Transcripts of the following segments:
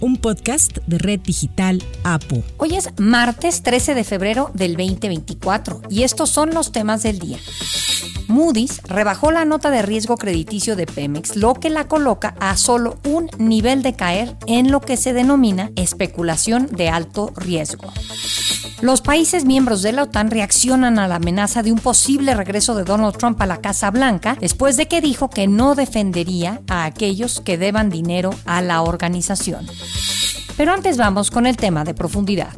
un podcast de Red Digital APO. Hoy es martes 13 de febrero del 2024 y estos son los temas del día. Moody's rebajó la nota de riesgo crediticio de Pemex, lo que la coloca a solo un nivel de caer en lo que se denomina especulación de alto riesgo. Los países miembros de la OTAN reaccionan a la amenaza de un posible regreso de Donald Trump a la Casa Blanca después de que dijo que no defendería a aquellos que deban dinero a la organización. Pero antes vamos con el tema de profundidad.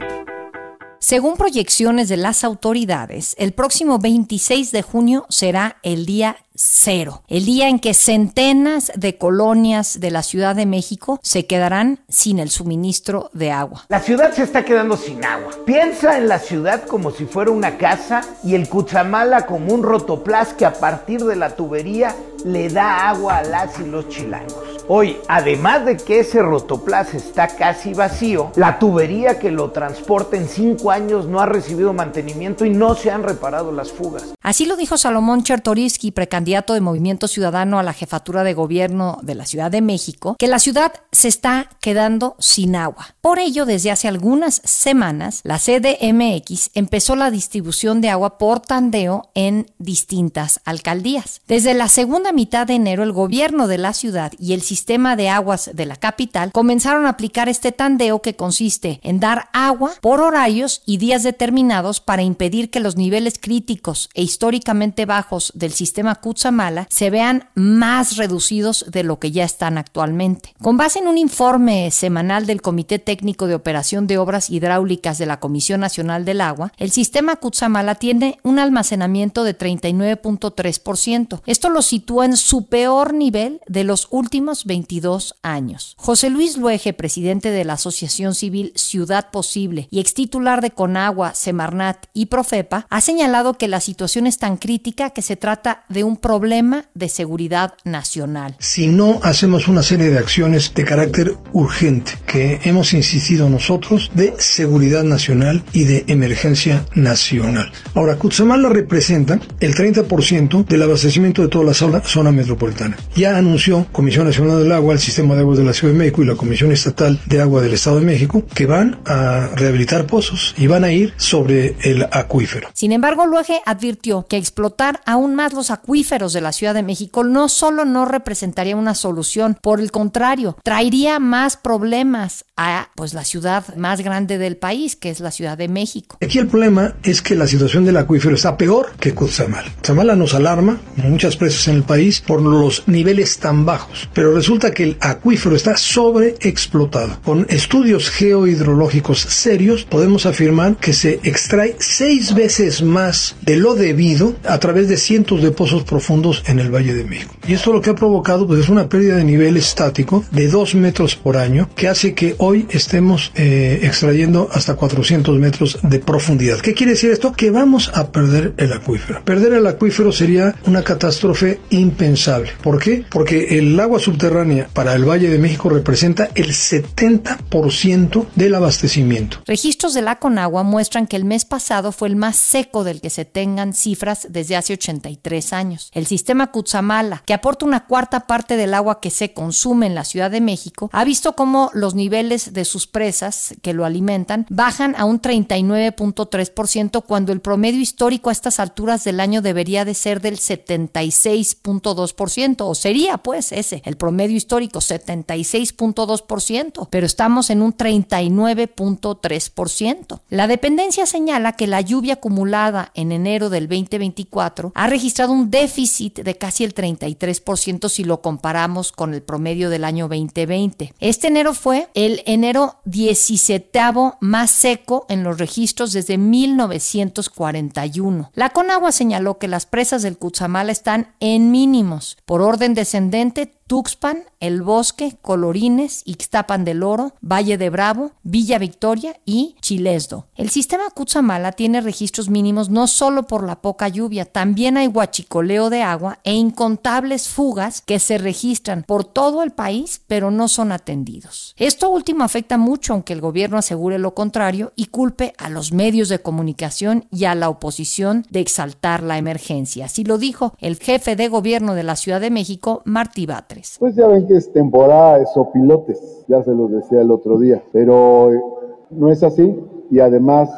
Según proyecciones de las autoridades, el próximo 26 de junio será el día cero, el día en que centenas de colonias de la Ciudad de México se quedarán sin el suministro de agua. La ciudad se está quedando sin agua. Piensa en la ciudad como si fuera una casa y el Cuchamala como un rotoplas que a partir de la tubería le da agua a las y los chilangos. Hoy, además de que ese rotoplas está casi vacío, la tubería que lo transporta en cinco años no ha recibido mantenimiento y no se han reparado las fugas. Así lo dijo Salomón Chertoriski, precandidato de Movimiento Ciudadano a la jefatura de gobierno de la Ciudad de México, que la ciudad se está quedando sin agua. Por ello, desde hace algunas semanas, la CDMX empezó la distribución de agua por tandeo en distintas alcaldías. Desde la segunda mitad de enero, el gobierno de la ciudad y el sistema de aguas de la capital comenzaron a aplicar este tandeo que consiste en dar agua por horarios y días determinados para impedir que los niveles críticos e históricamente bajos del sistema Kutsamala se vean más reducidos de lo que ya están actualmente. Con base en un informe semanal del Comité Técnico de Operación de Obras Hidráulicas de la Comisión Nacional del Agua, el sistema Kutsamala tiene un almacenamiento de 39.3%. Esto lo sitúa en su peor nivel de los últimos 22 años. José Luis Luege, presidente de la Asociación Civil Ciudad Posible y ex titular de Conagua, Semarnat y Profepa, ha señalado que la situación es tan crítica que se trata de un problema de seguridad nacional. Si no hacemos una serie de acciones de carácter urgente que hemos insistido nosotros de seguridad nacional y de emergencia nacional. Ahora, Cutzamala representa el 30% del abastecimiento de toda la zona, zona metropolitana. Ya anunció Comisión Nacional del Agua, el Sistema de Aguas de la Ciudad de México y la Comisión Estatal de Agua del Estado de México, que van a rehabilitar pozos y van a ir sobre el acuífero. Sin embargo, Luege advirtió que explotar aún más los acuíferos de la Ciudad de México no solo no representaría una solución, por el contrario, traería más problemas a pues la ciudad más grande del país, que es la Ciudad de México. Aquí el problema es que la situación del acuífero está peor que Cutzamala. Cutzamala nos alarma, muchas presas en el país, por los niveles tan bajos, pero resulta que el acuífero está sobreexplotado. Con estudios geohidrológicos serios podemos afirmar que se extrae seis veces más de lo debido a través de cientos de pozos profundos en el Valle de México. Y esto lo que ha provocado pues, es una pérdida de nivel estático de 2 metros por año que hace que hoy estemos eh, extrayendo hasta 400 metros de profundidad. ¿Qué quiere decir esto? Que vamos a perder el acuífero. Perder el acuífero sería una catástrofe impensable. ¿Por qué? Porque el agua subterránea para el Valle de México representa el 70% del abastecimiento. Registros de la Conagua muestran que el mes pasado fue el más seco del que se tengan cifras desde hace 83 años. El sistema Cutzamala, que aporta una cuarta parte del agua que se consume en la Ciudad de México, ha visto cómo los niveles de sus presas que lo alimentan bajan a un 39.3% cuando el promedio histórico a estas alturas del año debería de ser del 76.2% o sería pues ese el promedio medio histórico 76.2%, pero estamos en un 39.3%. La dependencia señala que la lluvia acumulada en enero del 2024 ha registrado un déficit de casi el 33% si lo comparamos con el promedio del año 2020. Este enero fue el enero 17 más seco en los registros desde 1941. La Conagua señaló que las presas del Cutzamala están en mínimos. Por orden descendente, Tuxpan, El Bosque, Colorines, Ixtapan del Oro, Valle de Bravo, Villa Victoria y Chilesdo. El sistema Cutzamala tiene registros mínimos no solo por la poca lluvia, también hay huachicoleo de agua e incontables fugas que se registran por todo el país, pero no son atendidos. Esto último afecta mucho, aunque el gobierno asegure lo contrario y culpe a los medios de comunicación y a la oposición de exaltar la emergencia. Así lo dijo el jefe de gobierno de la Ciudad de México, Martí Batres. Pues es temporada de sopilotes, ya se los decía el otro día, pero eh, no es así y además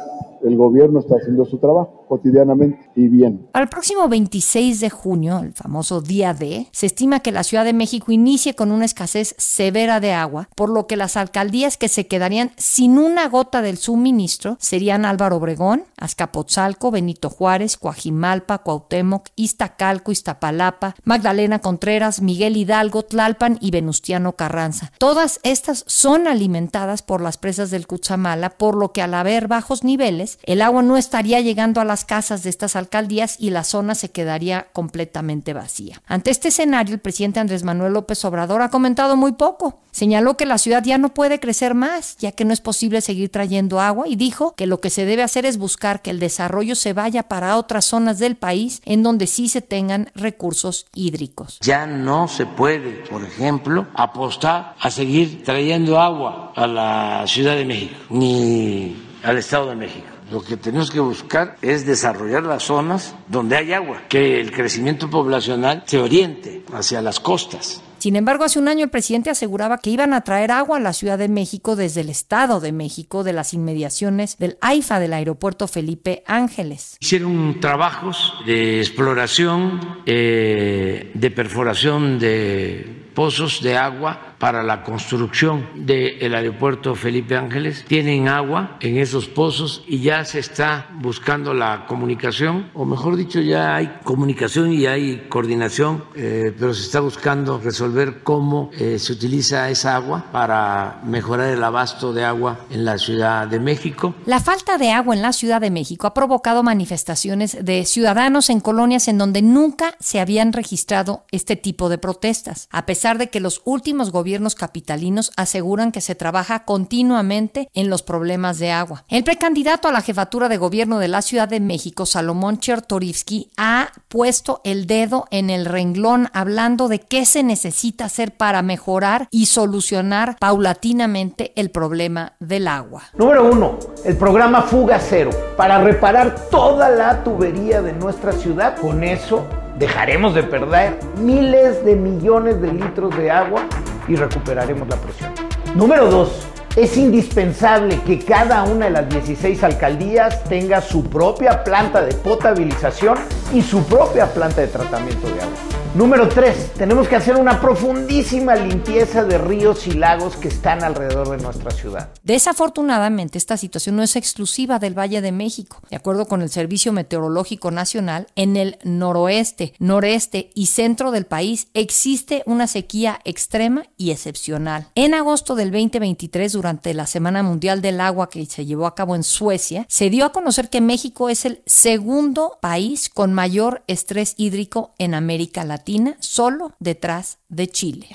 el gobierno está haciendo su trabajo cotidianamente y bien. El próximo 26 de junio, el famoso día D, se estima que la Ciudad de México inicie con una escasez severa de agua, por lo que las alcaldías que se quedarían sin una gota del suministro serían Álvaro Obregón, Azcapotzalco, Benito Juárez, Coajimalpa, Cuauhtémoc, Iztacalco, Iztapalapa, Magdalena Contreras, Miguel Hidalgo, Tlalpan y Venustiano Carranza. Todas estas son alimentadas por las presas del Cuchamala, por lo que al haber bajos niveles, el agua no estaría llegando a la casas de estas alcaldías y la zona se quedaría completamente vacía. Ante este escenario, el presidente Andrés Manuel López Obrador ha comentado muy poco. Señaló que la ciudad ya no puede crecer más, ya que no es posible seguir trayendo agua y dijo que lo que se debe hacer es buscar que el desarrollo se vaya para otras zonas del país en donde sí se tengan recursos hídricos. Ya no se puede, por ejemplo, apostar a seguir trayendo agua a la Ciudad de México ni al Estado de México lo que tenemos que buscar es desarrollar las zonas donde hay agua, que el crecimiento poblacional se oriente hacia las costas. Sin embargo, hace un año el presidente aseguraba que iban a traer agua a la Ciudad de México desde el Estado de México, de las inmediaciones del AIFA del aeropuerto Felipe Ángeles. Hicieron trabajos de exploración, eh, de perforación de pozos de agua para la construcción del aeropuerto Felipe Ángeles. Tienen agua en esos pozos y ya se está buscando la comunicación, o mejor dicho, ya hay comunicación y hay coordinación, eh, pero se está buscando resolver cómo eh, se utiliza esa agua para mejorar el abasto de agua en la Ciudad de México. La falta de agua en la Ciudad de México ha provocado manifestaciones de ciudadanos en colonias en donde nunca se habían registrado este tipo de protestas, a pesar de que los últimos gobiernos capitalinos aseguran que se trabaja continuamente en los problemas de agua. El precandidato a la jefatura de gobierno de la Ciudad de México, Salomón Chertorivsky, ha puesto el dedo en el renglón hablando de qué se necesita hacer para mejorar y solucionar paulatinamente el problema del agua. Número uno, el programa Fuga Cero, para reparar toda la tubería de nuestra ciudad. Con eso dejaremos de perder miles de millones de litros de agua y recuperaremos la presión. Número 2. Es indispensable que cada una de las 16 alcaldías tenga su propia planta de potabilización y su propia planta de tratamiento de agua. Número 3. Tenemos que hacer una profundísima limpieza de ríos y lagos que están alrededor de nuestra ciudad. Desafortunadamente, esta situación no es exclusiva del Valle de México. De acuerdo con el Servicio Meteorológico Nacional, en el noroeste, noreste y centro del país existe una sequía extrema y excepcional. En agosto del 2023, durante la Semana Mundial del Agua que se llevó a cabo en Suecia, se dio a conocer que México es el segundo país con mayor estrés hídrico en América Latina solo detrás de Chile.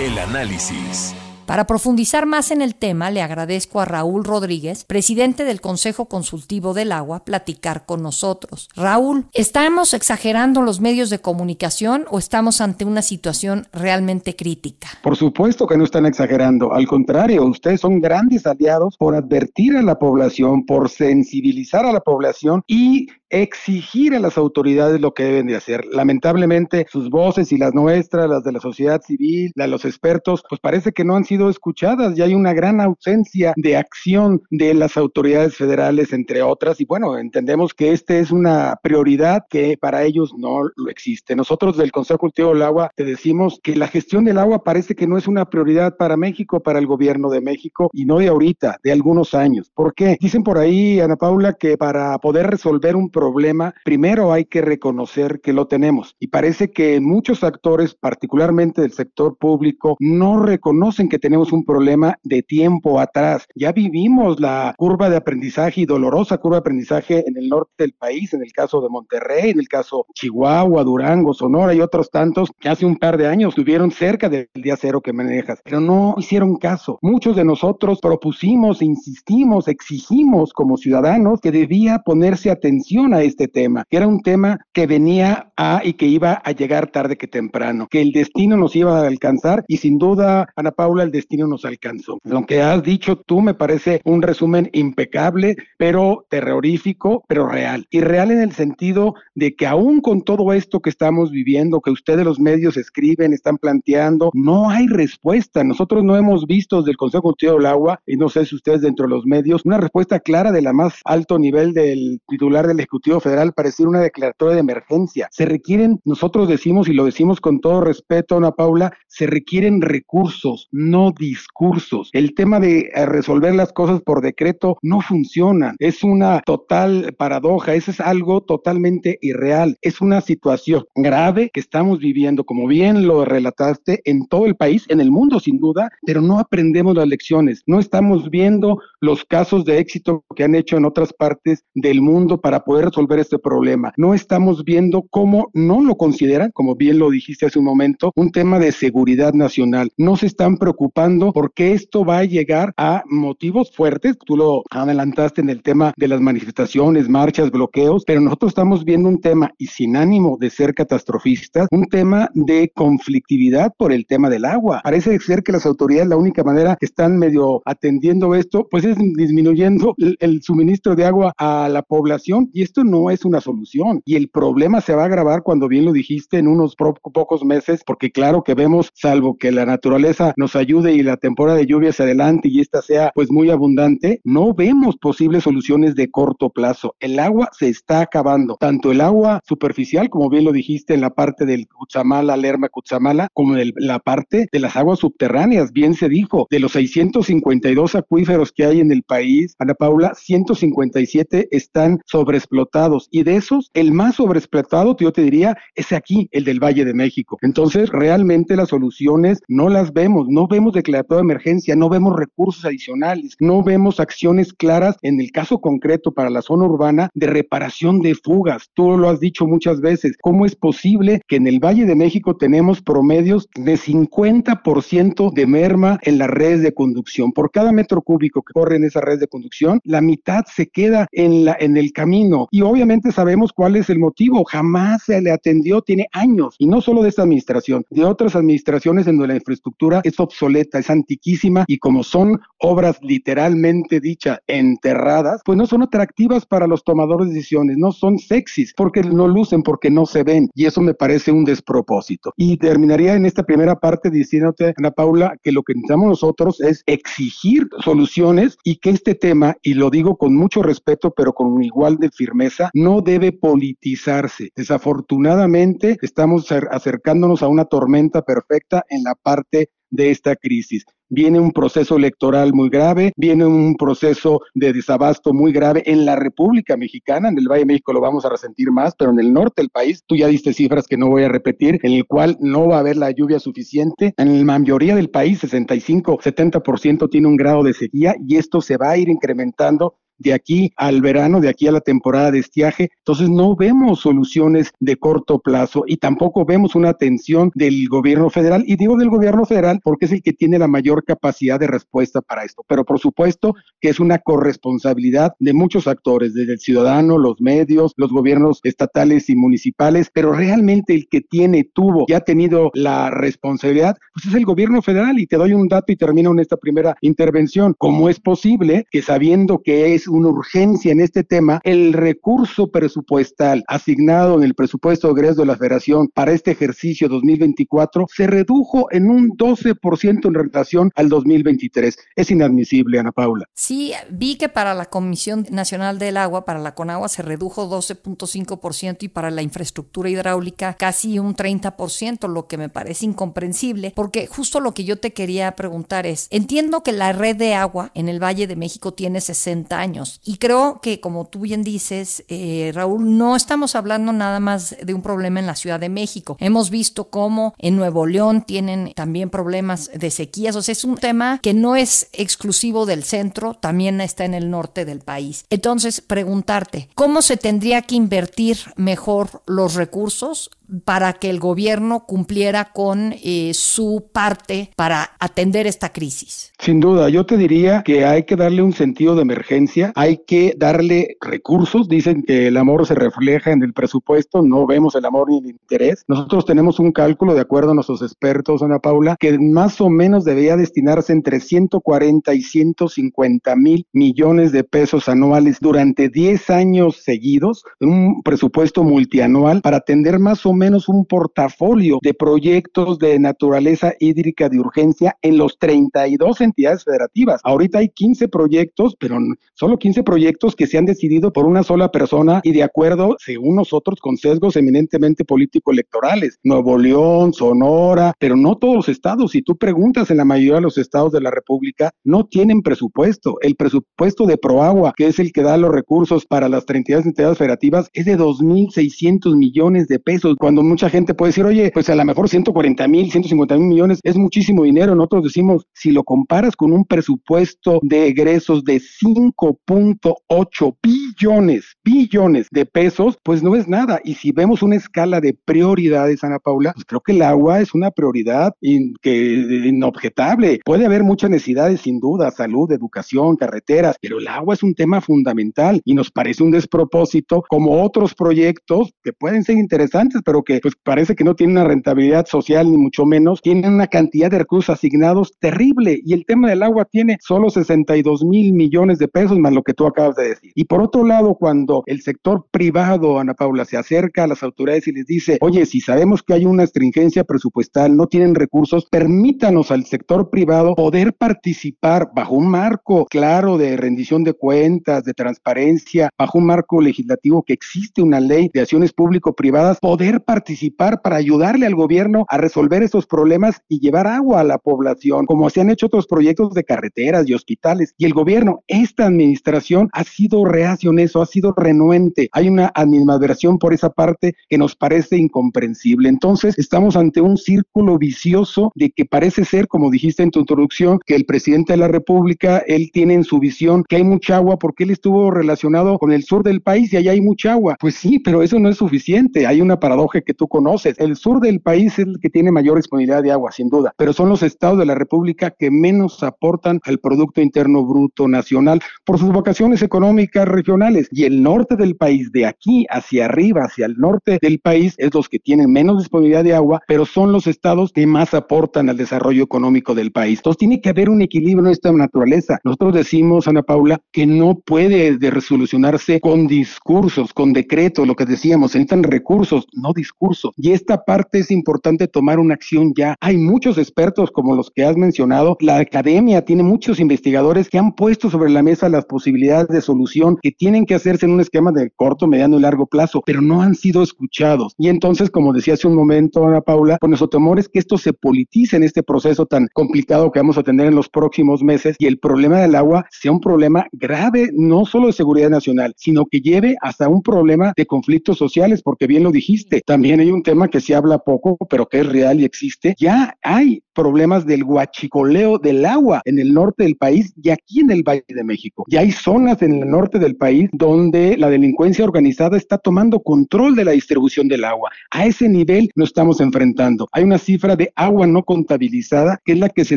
El análisis. Para profundizar más en el tema, le agradezco a Raúl Rodríguez, presidente del Consejo Consultivo del Agua, platicar con nosotros. Raúl, ¿estamos exagerando los medios de comunicación o estamos ante una situación realmente crítica? Por supuesto que no están exagerando. Al contrario, ustedes son grandes aliados por advertir a la población, por sensibilizar a la población y exigir a las autoridades lo que deben de hacer. Lamentablemente, sus voces y las nuestras, las de la sociedad civil, de los expertos, pues parece que no han sido escuchadas y hay una gran ausencia de acción de las autoridades federales, entre otras, y bueno, entendemos que esta es una prioridad que para ellos no lo existe. Nosotros del Consejo Cultivo del Agua te decimos que la gestión del agua parece que no es una prioridad para México, para el gobierno de México, y no de ahorita, de algunos años. ¿Por qué? Dicen por ahí, Ana Paula, que para poder resolver un problema, primero hay que reconocer que lo tenemos. Y parece que muchos actores, particularmente del sector público, no reconocen que tenemos un problema de tiempo atrás. Ya vivimos la curva de aprendizaje y dolorosa curva de aprendizaje en el norte del país, en el caso de Monterrey, en el caso Chihuahua, Durango, Sonora y otros tantos que hace un par de años estuvieron cerca del día cero que manejas, pero no hicieron caso. Muchos de nosotros propusimos, insistimos, exigimos como ciudadanos que debía ponerse atención a este tema, que era un tema que venía a y que iba a llegar tarde que temprano, que el destino nos iba a alcanzar y sin duda, Ana Paula, el destino nos alcanzó. Lo que has dicho tú me parece un resumen impecable, pero terrorífico, pero real. Y real en el sentido de que aún con todo esto que estamos viviendo, que ustedes los medios escriben, están planteando, no hay respuesta. Nosotros no hemos visto desde el Consejo Constitucional del Agua, y no sé si ustedes dentro de los medios, una respuesta clara de la más alto nivel del titular del Ejecutivo Federal para decir una declaratoria de emergencia. Se requieren, nosotros decimos y lo decimos con todo respeto, Ana Paula, se requieren recursos, no discursos. El tema de eh, resolver las cosas por decreto no funciona. Es una total paradoja, eso es algo totalmente irreal. Es una situación grave que estamos viviendo, como bien lo relataste, en todo el país, en el mundo sin duda, pero no aprendemos las lecciones. No estamos viendo los casos de éxito que han hecho en otras partes del mundo para poder resolver este problema. No estamos viendo cómo no lo consideran, como bien lo dijiste hace un momento, un tema de seguridad nacional. No se están preocupando porque esto va a llegar a motivos fuertes. Tú lo adelantaste en el tema de las manifestaciones, marchas, bloqueos, pero nosotros estamos viendo un tema y sin ánimo de ser catastrofistas, un tema de conflictividad por el tema del agua. Parece ser que las autoridades la única manera que están medio atendiendo esto, pues es disminuyendo el, suministro de agua a la población y esto no es una solución. Y el problema se va a agravar cuando bien lo dijiste en unos pocos meses, porque claro que vemos, salvo que la naturaleza nos ayude y la temporada de lluvia se adelante y esta sea pues muy abundante, no vemos posibles soluciones de corto plazo. El agua se está acabando, tanto el agua superficial, como bien lo dijiste en la parte del Cutzamala, Lerma Cutzamala, como en la parte de las aguas subterráneas, bien se dijo, de los 652 acuíferos que hay en el país, Ana Paula, 157 están sobreexplotados y de esos, el más sobreexplotado, yo te diría, es aquí, el del Valle de México. Entonces, realmente las soluciones no las vemos, no vemos declaratoria de emergencia, no vemos recursos adicionales, no vemos acciones claras en el caso concreto para la zona urbana de reparación de fugas. Tú lo has dicho muchas veces, ¿cómo es posible que en el Valle de México tenemos promedios de 50% de merma en las redes de conducción? Por cada metro cúbico que corre en esa red de conducción, la mitad se queda en, la, en el camino. Y obviamente sabemos cuál es el motivo. Jamás se le atendió, tiene años, y no solo de esta administración, de otras administraciones en donde la infraestructura es obsoleta, es antiquísima, y como son obras literalmente dicha enterradas, pues no son atractivas para los tomadores de decisiones, no son sexys, porque no lucen, porque no se ven, y eso me parece un despropósito. Y terminaría en esta primera parte diciéndote, Ana Paula, que lo que necesitamos nosotros es exigir soluciones y que este tema, y lo digo con mucho respeto, pero con igual de firmeza, no debe politizarse. Desafortunadamente, estamos acercándonos a una tormenta perfecta en la parte de esta crisis. Viene un proceso electoral muy grave, viene un proceso de desabasto muy grave en la República Mexicana, en el Valle de México lo vamos a resentir más, pero en el norte del país, tú ya diste cifras que no voy a repetir, en el cual no va a haber la lluvia suficiente. En la mayoría del país, 65, 70% tiene un grado de sequía y esto se va a ir incrementando de aquí al verano, de aquí a la temporada de estiaje. Entonces no vemos soluciones de corto plazo y tampoco vemos una atención del gobierno federal. Y digo del gobierno federal porque es el que tiene la mayor capacidad de respuesta para esto. Pero por supuesto que es una corresponsabilidad de muchos actores, desde el ciudadano, los medios, los gobiernos estatales y municipales, pero realmente el que tiene, tuvo y ha tenido la responsabilidad, pues es el gobierno federal. Y te doy un dato y termino en esta primera intervención. ¿Cómo es posible que sabiendo que es una urgencia en este tema, el recurso presupuestal asignado en el presupuesto de egreso de la Federación para este ejercicio 2024 se redujo en un 12% en relación al 2023. Es inadmisible, Ana Paula. Sí, vi que para la Comisión Nacional del Agua, para la CONAGUA, se redujo 12.5% y para la infraestructura hidráulica casi un 30%, lo que me parece incomprensible, porque justo lo que yo te quería preguntar es, entiendo que la red de agua en el Valle de México tiene 60 años, Y creo que, como tú bien dices, eh, Raúl, no estamos hablando nada más de un problema en la Ciudad de México. Hemos visto cómo en Nuevo León tienen también problemas de sequías. O sea, es un tema que no es exclusivo del centro, también está en el norte del país. Entonces, preguntarte, ¿cómo se tendría que invertir mejor los recursos para que el gobierno cumpliera con eh, su parte para atender esta crisis? Sin duda, yo te diría que hay que darle un sentido de emergencia, hay que darle recursos. Dicen que el amor se refleja en el presupuesto, no vemos el amor ni el interés. Nosotros tenemos un cálculo, de acuerdo a nuestros expertos, Ana Paula, que más o menos debía destinarse entre 140 y 150 mil millones de pesos anuales durante 10 años seguidos, un presupuesto multianual para atender más o menos un portafolio de proyectos de naturaleza hídrica de urgencia en los 32 entidades federativas. Ahorita hay 15 proyectos, pero solo 15 proyectos que se han decidido por una sola persona y de acuerdo, según nosotros, con sesgos eminentemente político-electorales. Nuevo León, Sonora, pero no todos los estados. Si tú preguntas en la mayoría de los estados de la República, no tienen presupuesto. El presupuesto de Proagua, que es el que da los recursos para las 32 entidades federativas, es de 2.600 millones de pesos cuando mucha gente puede decir, oye, pues a lo mejor 140 mil, 150 mil millones es muchísimo dinero. Nosotros decimos, si lo comparas con un presupuesto de egresos de 5.8 billones, billones de pesos, pues no es nada. Y si vemos una escala de prioridades, Ana Paula, pues creo que el agua es una prioridad que, inobjetable. Puede haber muchas necesidades, sin duda, salud, educación, carreteras, pero el agua es un tema fundamental y nos parece un despropósito como otros proyectos que pueden ser interesantes, pero que pues parece que no tienen una rentabilidad social ni mucho menos, tienen una cantidad de recursos asignados terrible y el tema del agua tiene solo 62 mil millones de pesos más lo que tú acabas de decir. Y por otro lado, cuando el sector privado, Ana Paula, se acerca a las autoridades y les dice, oye, si sabemos que hay una estringencia presupuestal, no tienen recursos, permítanos al sector privado poder participar bajo un marco claro de rendición de cuentas, de transparencia, bajo un marco legislativo que existe una ley de acciones público-privadas, poder participar para ayudarle al gobierno a resolver esos problemas y llevar agua a la población, como se han hecho otros proyectos de carreteras y hospitales. Y el gobierno, esta administración ha sido reacio en eso, ha sido renuente. Hay una animadversión por esa parte que nos parece incomprensible. Entonces, estamos ante un círculo vicioso de que parece ser, como dijiste en tu introducción, que el presidente de la República, él tiene en su visión que hay mucha agua porque él estuvo relacionado con el sur del país y allá hay mucha agua. Pues sí, pero eso no es suficiente. Hay una paradoja que tú conoces. El sur del país es el que tiene mayor disponibilidad de agua, sin duda, pero son los estados de la República que menos aportan al Producto Interno Bruto Nacional por sus vocaciones económicas regionales. Y el norte del país, de aquí hacia arriba, hacia el norte del país, es los que tienen menos disponibilidad de agua, pero son los estados que más aportan al desarrollo económico del país. Entonces tiene que haber un equilibrio en esta naturaleza. Nosotros decimos, Ana Paula, que no puede de resolucionarse con discursos, con decretos, lo que decíamos, se necesitan recursos, no discurso. Y esta parte es importante tomar una acción ya. Hay muchos expertos como los que has mencionado. La academia tiene muchos investigadores que han puesto sobre la mesa las posibilidades de solución que tienen que hacerse en un esquema de corto, mediano y largo plazo, pero no han sido escuchados. Y entonces, como decía hace un momento Ana Paula, con nuestro temor es que esto se politice en este proceso tan complicado que vamos a tener en los próximos meses y el problema del agua sea un problema grave, no solo de seguridad nacional, sino que lleve hasta un problema de conflictos sociales, porque bien lo dijiste, también hay un tema que se habla poco, pero que es real y existe. Ya hay problemas del guachicoleo del agua en el norte del país y aquí en el Valle de México. Y hay zonas en el norte del país donde la delincuencia organizada está tomando control de la distribución del agua. A ese nivel nos estamos enfrentando. Hay una cifra de agua no contabilizada que es la que se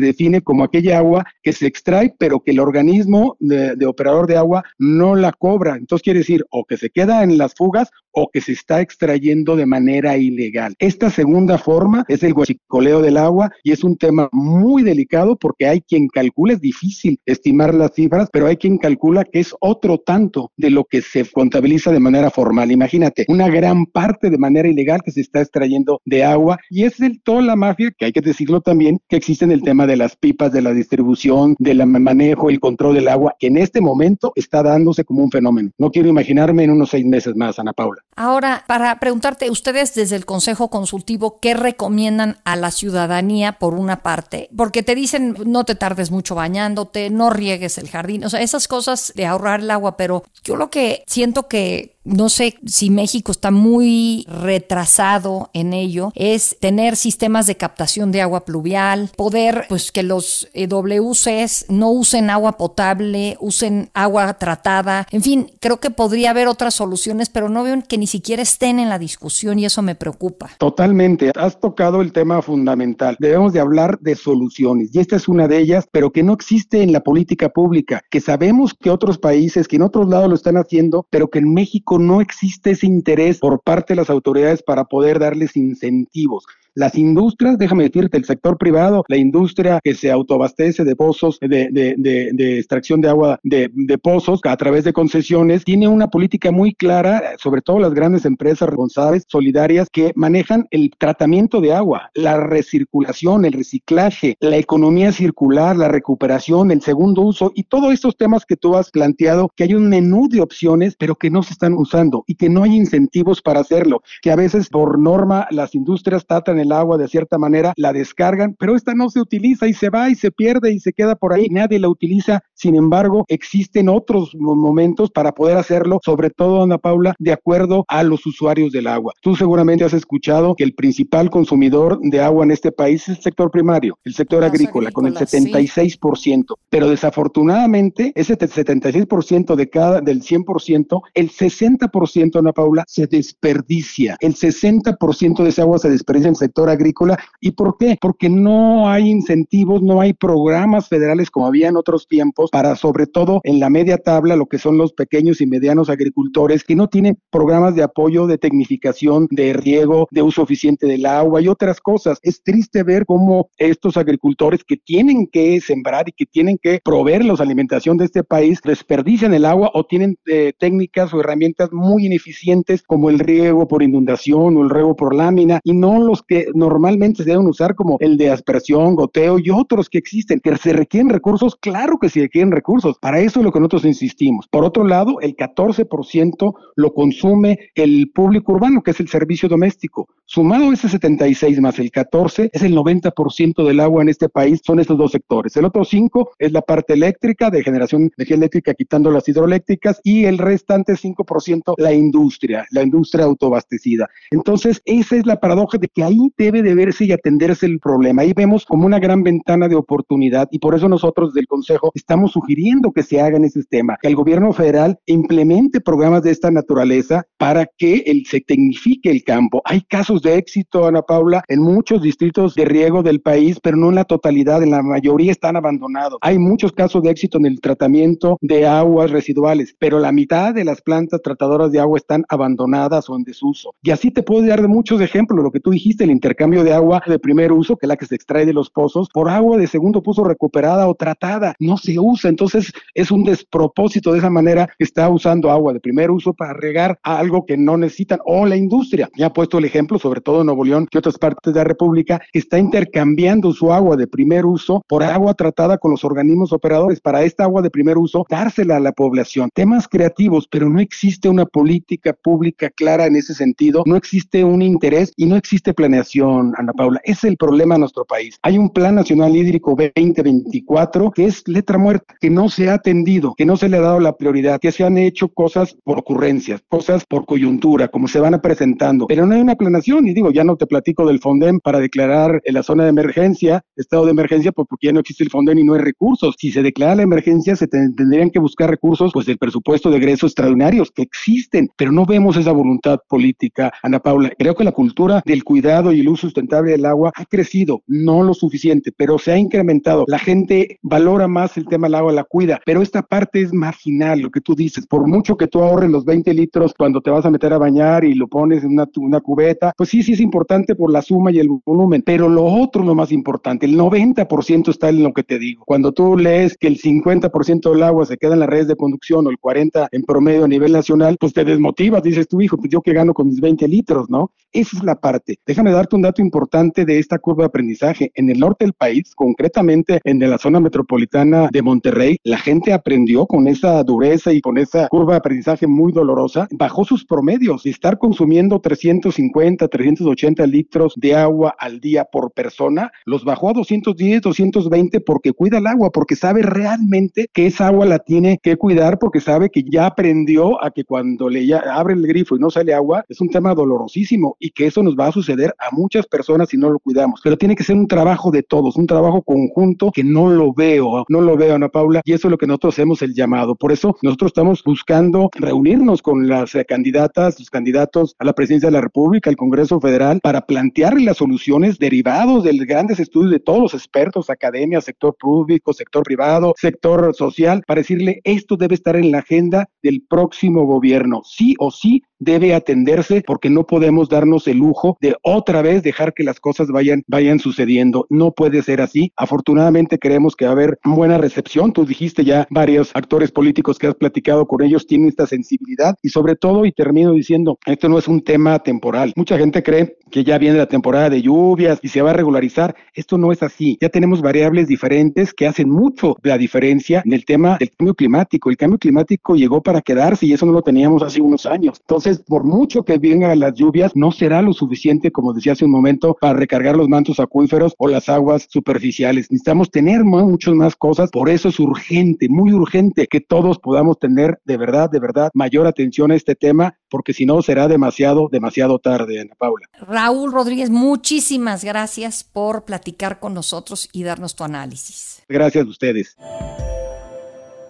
define como aquella agua que se extrae pero que el organismo de, de operador de agua no la cobra. Entonces quiere decir o que se queda en las fugas o que se está extrayendo de manera ilegal. Esta segunda forma es el guachicoleo del agua y es un tema muy delicado porque hay quien calcula, es difícil estimar las cifras, pero hay quien calcula que es otro tanto de lo que se contabiliza de manera formal. Imagínate, una gran parte de manera ilegal que se está extrayendo de agua y es el toda la mafia, que hay que decirlo también, que existe en el tema de las pipas, de la distribución, del manejo, el control del agua, que en este momento está dándose como un fenómeno. No quiero imaginarme en unos seis meses más, Ana Paula. Ahora, para preguntarte, ustedes desde el Consejo Consultivo, ¿qué recomiendan a la ciudadanía por una parte? Porque te dicen, no te tardes mucho bañándote, no riegues el jardín, o sea, esas cosas de ahorrar el agua, pero yo lo que siento que no sé si México está muy retrasado en ello, es tener sistemas de captación de agua pluvial, poder pues que los eh, WCs no usen agua potable, usen agua tratada, en fin, creo que podría haber otras soluciones, pero no veo que ni siquiera estén en la discusión y eso me preocupa. Totalmente, has tocado el tema fundamental. Debemos de hablar de soluciones y esta es una de ellas, pero que no existe en la política pública, que sabemos que otros países, que en otros lados lo están haciendo, pero que en México no existe ese interés por parte de las autoridades para poder darles incentivos. Las industrias, déjame decirte, el sector privado, la industria que se autoabastece de pozos, de, extracción de agua de, pozos a través de concesiones, tiene una política muy clara, sobre todo las grandes empresas responsables, solidarias, que manejan el tratamiento de agua, la recirculación, el reciclaje, la economía circular, la recuperación, el segundo uso y todos estos temas que tú has planteado, que hay un menú de opciones, pero que no se están usando y que no hay incentivos para hacerlo, que a veces por norma las industrias tratan el agua de cierta manera, la descargan, pero esta no se utiliza y se va y se pierde y se queda por ahí, nadie la utiliza, sin embargo, existen otros momentos para poder hacerlo, sobre todo, Ana Paula, de acuerdo a los usuarios del agua. Tú seguramente has escuchado que el principal consumidor de agua en este país es el sector primario, el sector agrícola, con el 76%, pero desafortunadamente ese 76% de cada, del 100%, el 60%, Ana Paula, se desperdicia, el 60% de esa agua se desperdicia en el sector agrícola. ¿Y por qué? Porque no hay incentivos, no hay programas federales como había en otros tiempos para, sobre todo en la media tabla, lo que son los pequeños y medianos agricultores que no tienen programas de apoyo, de tecnificación, de riego, de uso eficiente del agua y otras cosas. Es triste ver cómo estos agricultores que tienen que sembrar y que tienen que proveer la alimentación de este país desperdician el agua o tienen eh, técnicas o herramientas muy ineficientes como el riego por inundación o el riego por lámina y no los que normalmente se deben usar como el de aspersión, goteo y otros que existen, que se requieren recursos, claro que se requieren recursos. Para eso es lo que nosotros insistimos. Por otro lado, el 14% lo consume el público urbano, que es el servicio doméstico. Sumado ese 76 más el 14, es el 90% del agua en este país, son estos dos sectores. El otro 5 es la parte eléctrica, de generación de energía eléctrica, quitando las hidroeléctricas, y el restante 5% la industria, la industria autoabastecida. Entonces, esa es la paradoja de que ahí debe de verse y atenderse el problema. Ahí vemos como una gran ventana de oportunidad y por eso nosotros del Consejo estamos sugiriendo que se haga en ese tema, que el gobierno federal implemente programas de esta naturaleza para que el, se tecnifique el campo. Hay casos de éxito, Ana Paula, en muchos distritos de riego del país, pero no en la totalidad, en la mayoría están abandonados. Hay muchos casos de éxito en el tratamiento de aguas residuales, pero la mitad de las plantas tratadoras de agua están abandonadas o en desuso. Y así te puedo dar muchos ejemplos, lo que tú dijiste, el intercambio de agua de primer uso, que es la que se extrae de los pozos, por agua de segundo uso recuperada o tratada. No se usa, entonces es un despropósito de esa manera está usando agua de primer uso para regar a algo que no necesitan o la industria. Ya ha puesto el ejemplo, sobre todo en Nuevo León y otras partes de la República, que está intercambiando su agua de primer uso por agua tratada con los organismos operadores para esta agua de primer uso dársela a la población. Temas creativos, pero no existe una política pública clara en ese sentido, no existe un interés y no existe planeación Ana Paula. Es el problema de nuestro país. Hay un Plan Nacional Hídrico 2024 que es letra muerta, que no se ha atendido, que no se le ha dado la prioridad, que se han hecho cosas por ocurrencias, cosas por coyuntura, como se van presentando, pero no hay una planación. Y digo, ya no te platico del FONDEM para declarar en la zona de emergencia, estado de emergencia, pues porque ya no existe el FONDEM y no hay recursos. Si se declara la emergencia, se tendrían que buscar recursos, pues del presupuesto de egresos extraordinarios que existen, pero no vemos esa voluntad política, Ana Paula. Creo que la cultura del cuidado y el uso sustentable del agua ha crecido, no lo suficiente, pero se ha incrementado. La gente valora más el tema del agua, la cuida, pero esta parte es marginal, lo que tú dices. Por mucho que tú ahorres los 20 litros cuando te vas a meter a bañar y lo pones en una, una cubeta, pues sí, sí es importante por la suma y el volumen, pero lo otro lo más importante, el 90% está en lo que te digo. Cuando tú lees que el 50% del agua se queda en las redes de conducción o el 40% en promedio a nivel nacional, pues te desmotivas, dices tú, hijo, pues yo que gano con mis 20 litros, ¿no? Esa es la parte. Déjame dar un dato importante de esta curva de aprendizaje. En el norte del país, concretamente en la zona metropolitana de Monterrey, la gente aprendió con esa dureza y con esa curva de aprendizaje muy dolorosa, bajó su sus promedios y estar consumiendo 350, 380 litros de agua al día por persona, los bajó a 210, 220 porque cuida el agua, porque sabe realmente que esa agua la tiene que cuidar, porque sabe que ya aprendió a que cuando le abre el grifo y no sale agua, es un tema dolorosísimo y que eso nos va a suceder a muchas personas si no lo cuidamos. Pero tiene que ser un trabajo de todos, un trabajo conjunto que no lo veo, no lo veo, Ana Paula, y eso es lo que nosotros hacemos el llamado. Por eso nosotros estamos buscando reunirnos con las eh, candidatas, los candidatos a la presidencia de la República, al Congreso Federal, para plantearle las soluciones derivados de grandes estudios de todos los expertos, academia, sector público, sector privado, sector social, para decirle esto debe estar en la agenda del próximo gobierno. Sí o sí debe atenderse porque no podemos darnos el lujo de otra vez dejar que las cosas vayan, vayan sucediendo. No puede ser así. Afortunadamente creemos que va a haber buena recepción. Tú dijiste ya varios actores políticos que has platicado con ellos tienen esta sensibilidad y sobre todo, y termino diciendo, esto no es un tema temporal. Mucha gente cree que ya viene la temporada de lluvias y se va a regularizar. Esto no es así. Ya tenemos variables diferentes que hacen mucho la diferencia en el tema del cambio climático. El cambio climático llegó para quedarse y eso no lo teníamos hace unos años. Entonces, por mucho que vengan las lluvias, no será lo suficiente, como decía hace un momento, para recargar los mantos acuíferos o las aguas superficiales. Necesitamos tener muchas más cosas, por eso es urgente, muy urgente que todos podamos tener de verdad, de verdad, mayor atención a este tema, porque si no será demasiado, demasiado tarde, Ana Paula. Raúl Rodríguez, muchísimas gracias por platicar con nosotros y darnos tu análisis. Gracias a ustedes.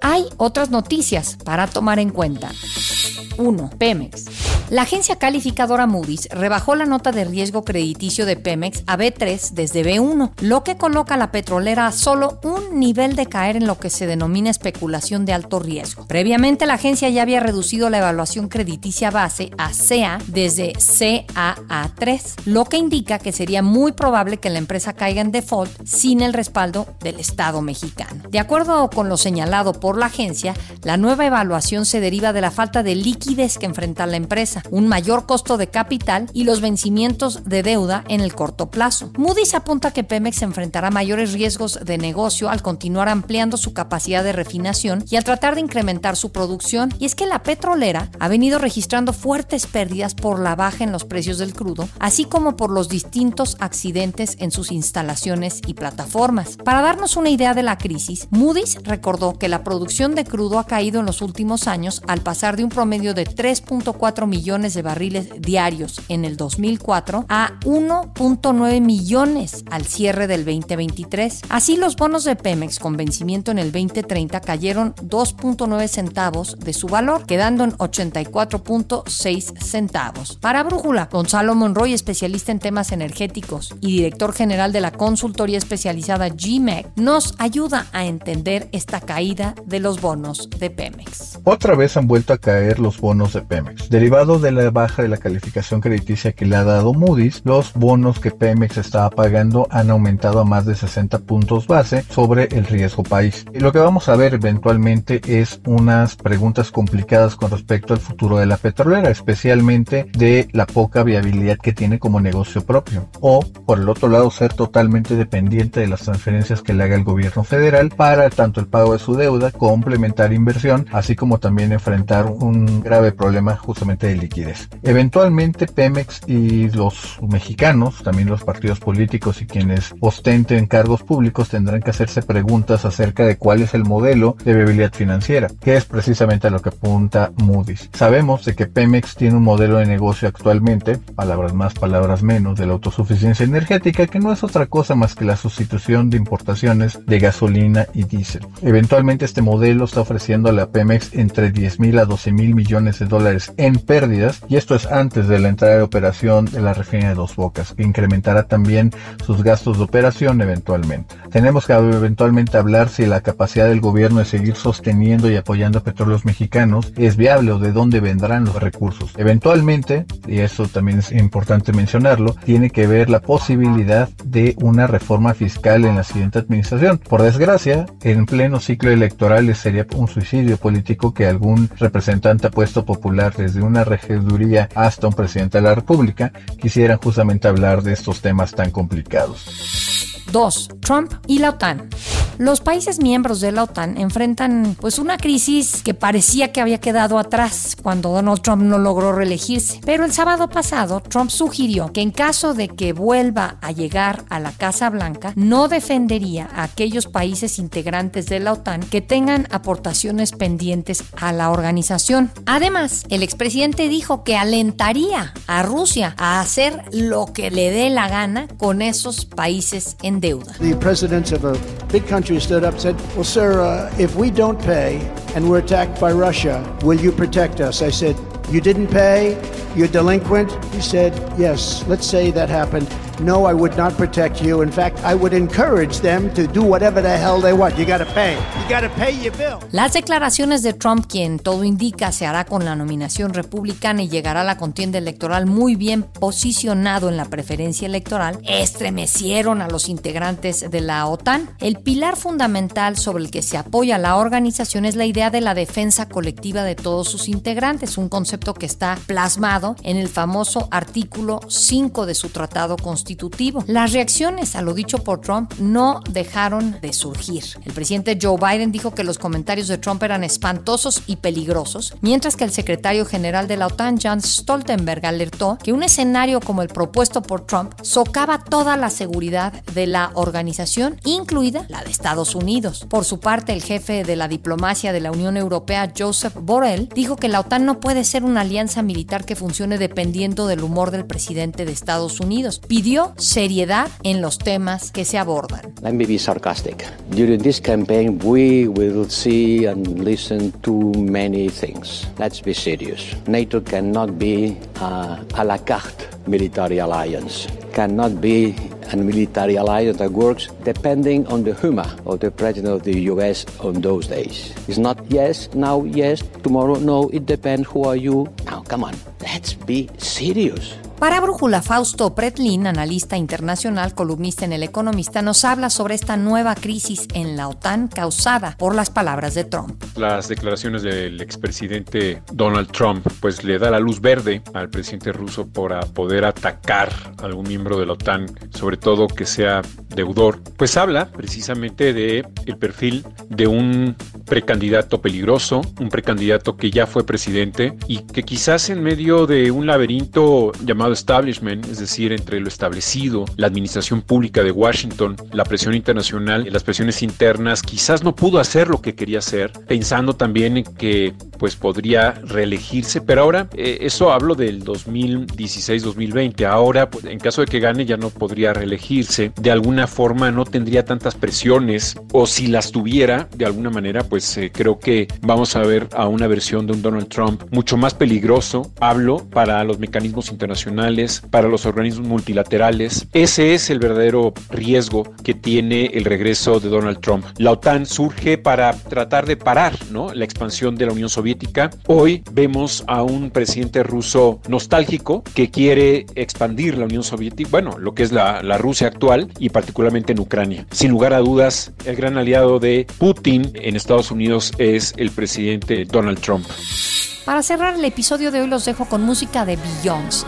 Hay otras noticias para tomar en cuenta. 1. Pemex. La agencia calificadora Moody's rebajó la nota de riesgo crediticio de Pemex a B3 desde B1, lo que coloca a la petrolera a solo un nivel de caer en lo que se denomina especulación de alto riesgo. Previamente la agencia ya había reducido la evaluación crediticia base a CA desde CAA3, lo que indica que sería muy probable que la empresa caiga en default sin el respaldo del Estado mexicano. De acuerdo con lo señalado por la agencia, la nueva evaluación se deriva de la falta de liquidez que enfrenta la empresa un mayor costo de capital y los vencimientos de deuda en el corto plazo. Moody's apunta que Pemex enfrentará mayores riesgos de negocio al continuar ampliando su capacidad de refinación y al tratar de incrementar su producción, y es que la petrolera ha venido registrando fuertes pérdidas por la baja en los precios del crudo, así como por los distintos accidentes en sus instalaciones y plataformas. Para darnos una idea de la crisis, Moody's recordó que la producción de crudo ha caído en los últimos años al pasar de un promedio de 3.4 millones de barriles diarios en el 2004 a 1.9 millones al cierre del 2023. Así los bonos de Pemex con vencimiento en el 2030 cayeron 2.9 centavos de su valor, quedando en 84.6 centavos. Para Brújula, Gonzalo Monroy, especialista en temas energéticos y director general de la consultoría especializada GMEC, nos ayuda a entender esta caída de los bonos de Pemex. Otra vez han vuelto a caer los bonos de Pemex, de la baja de la calificación crediticia que le ha dado Moody's, los bonos que Pemex estaba pagando han aumentado a más de 60 puntos base sobre el riesgo país. Y lo que vamos a ver eventualmente es unas preguntas complicadas con respecto al futuro de la petrolera, especialmente de la poca viabilidad que tiene como negocio propio. O, por el otro lado, ser totalmente dependiente de las transferencias que le haga el gobierno federal para tanto el pago de su deuda, complementar inversión, así como también enfrentar un grave problema justamente de liquidez. Eventualmente Pemex y los mexicanos, también los partidos políticos y quienes ostenten cargos públicos tendrán que hacerse preguntas acerca de cuál es el modelo de viabilidad financiera, que es precisamente a lo que apunta Moody's. Sabemos de que Pemex tiene un modelo de negocio actualmente, palabras más, palabras menos, de la autosuficiencia energética, que no es otra cosa más que la sustitución de importaciones de gasolina y diésel. Eventualmente este modelo está ofreciendo a la Pemex entre 10 mil a 12 mil millones de dólares en pérdida y esto es antes de la entrada de operación de la refinería de Dos Bocas, que incrementará también sus gastos de operación eventualmente. Tenemos que eventualmente hablar si la capacidad del gobierno de seguir sosteniendo y apoyando a petróleos mexicanos es viable o de dónde vendrán los recursos. Eventualmente, y eso también es importante mencionarlo, tiene que ver la posibilidad de una reforma fiscal en la siguiente administración. Por desgracia, en pleno ciclo electoral sería un suicidio político que algún representante a puesto popular desde una regiduría hasta un presidente de la República quisieran justamente hablar de estos temas tan complicados. 2. Trump y la OTAN. Los países miembros de la OTAN enfrentan pues una crisis que parecía que había quedado atrás cuando Donald Trump no logró reelegirse. Pero el sábado pasado Trump sugirió que en caso de que vuelva a llegar a la Casa Blanca, no defendería a aquellos países integrantes de la OTAN que tengan aportaciones pendientes a la organización. Además, el expresidente dijo que alentaría a Rusia a hacer lo que le dé la gana con esos países en deuda. The president of a big country stood up and said, Well, sir, uh, if we don't pay and we're attacked by Russia, will you protect us? I said, You didn't pay? You're delinquent? He said, Yes, let's say that happened. No, I would not protect you. In fact, I would encourage them to do whatever the hell they want. You got to pay. You got to pay your bill. Las declaraciones de Trump, quien todo indica se hará con la nominación republicana y llegará a la contienda electoral muy bien posicionado en la preferencia electoral, estremecieron a los integrantes de la OTAN. El pilar fundamental sobre el que se apoya la organización es la idea de la defensa colectiva de todos sus integrantes, un concepto que está plasmado en el famoso artículo 5 de su tratado constitucional las reacciones a lo dicho por Trump no dejaron de surgir. El presidente Joe Biden dijo que los comentarios de Trump eran espantosos y peligrosos, mientras que el secretario general de la OTAN, John Stoltenberg, alertó que un escenario como el propuesto por Trump socava toda la seguridad de la organización, incluida la de Estados Unidos. Por su parte, el jefe de la diplomacia de la Unión Europea, Joseph Borrell, dijo que la OTAN no puede ser una alianza militar que funcione dependiendo del humor del presidente de Estados Unidos. Pidió seriedad en los temas que se abordan. Let me be sarcastic. During this campaign, we will see and listen to many things. Let's be serious. NATO cannot be a, a la carte military alliance. Cannot be a military alliance that works depending on the humor of the president of the US on those days. It's not yes, now yes, tomorrow no, it depends who are you. Now, come on, let's be serious. Para Brújula, Fausto Pretlin, analista internacional, columnista en El Economista, nos habla sobre esta nueva crisis en la OTAN causada por las palabras de Trump. Las declaraciones del expresidente Donald Trump pues le da la luz verde al presidente ruso para poder atacar a algún miembro de la OTAN, sobre todo que sea deudor. Pues habla precisamente de el perfil de un precandidato peligroso, un precandidato que ya fue presidente y que quizás en medio de un laberinto llamado establishment, es decir, entre lo establecido, la administración pública de Washington, la presión internacional las presiones internas, quizás no pudo hacer lo que quería hacer, pensando también en que pues podría reelegirse, pero ahora eh, eso hablo del 2016-2020, ahora pues, en caso de que gane ya no podría reelegirse, de alguna forma no tendría tantas presiones o si las tuviera de alguna manera pues eh, creo que vamos a ver a una versión de un Donald Trump mucho más peligroso, hablo para los mecanismos internacionales, para los organismos multilaterales, ese es el verdadero riesgo que tiene el regreso de Donald Trump. La OTAN surge para tratar de parar ¿no? la expansión de la Unión Soviética Hoy vemos a un presidente ruso nostálgico que quiere expandir la Unión Soviética, bueno, lo que es la, la Rusia actual y particularmente en Ucrania. Sin lugar a dudas, el gran aliado de Putin en Estados Unidos es el presidente Donald Trump. Para cerrar el episodio de hoy los dejo con música de Beyoncé.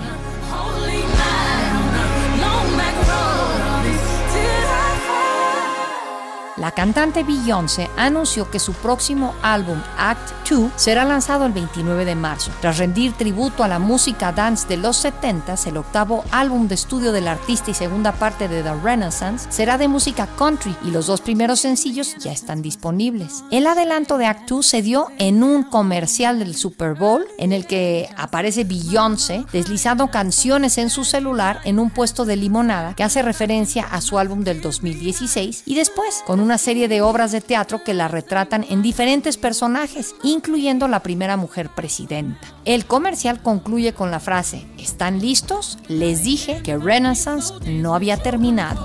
La cantante Beyoncé anunció que su próximo álbum Act 2 será lanzado el 29 de marzo. Tras rendir tributo a la música dance de los 70, el octavo álbum de estudio del artista y segunda parte de The Renaissance será de música country y los dos primeros sencillos ya están disponibles. El adelanto de Act 2 se dio en un comercial del Super Bowl en el que aparece Beyoncé deslizando canciones en su celular en un puesto de limonada que hace referencia a su álbum del 2016 y después con un una serie de obras de teatro que la retratan en diferentes personajes, incluyendo la primera mujer presidenta. El comercial concluye con la frase, ¿están listos? Les dije que Renaissance no había terminado.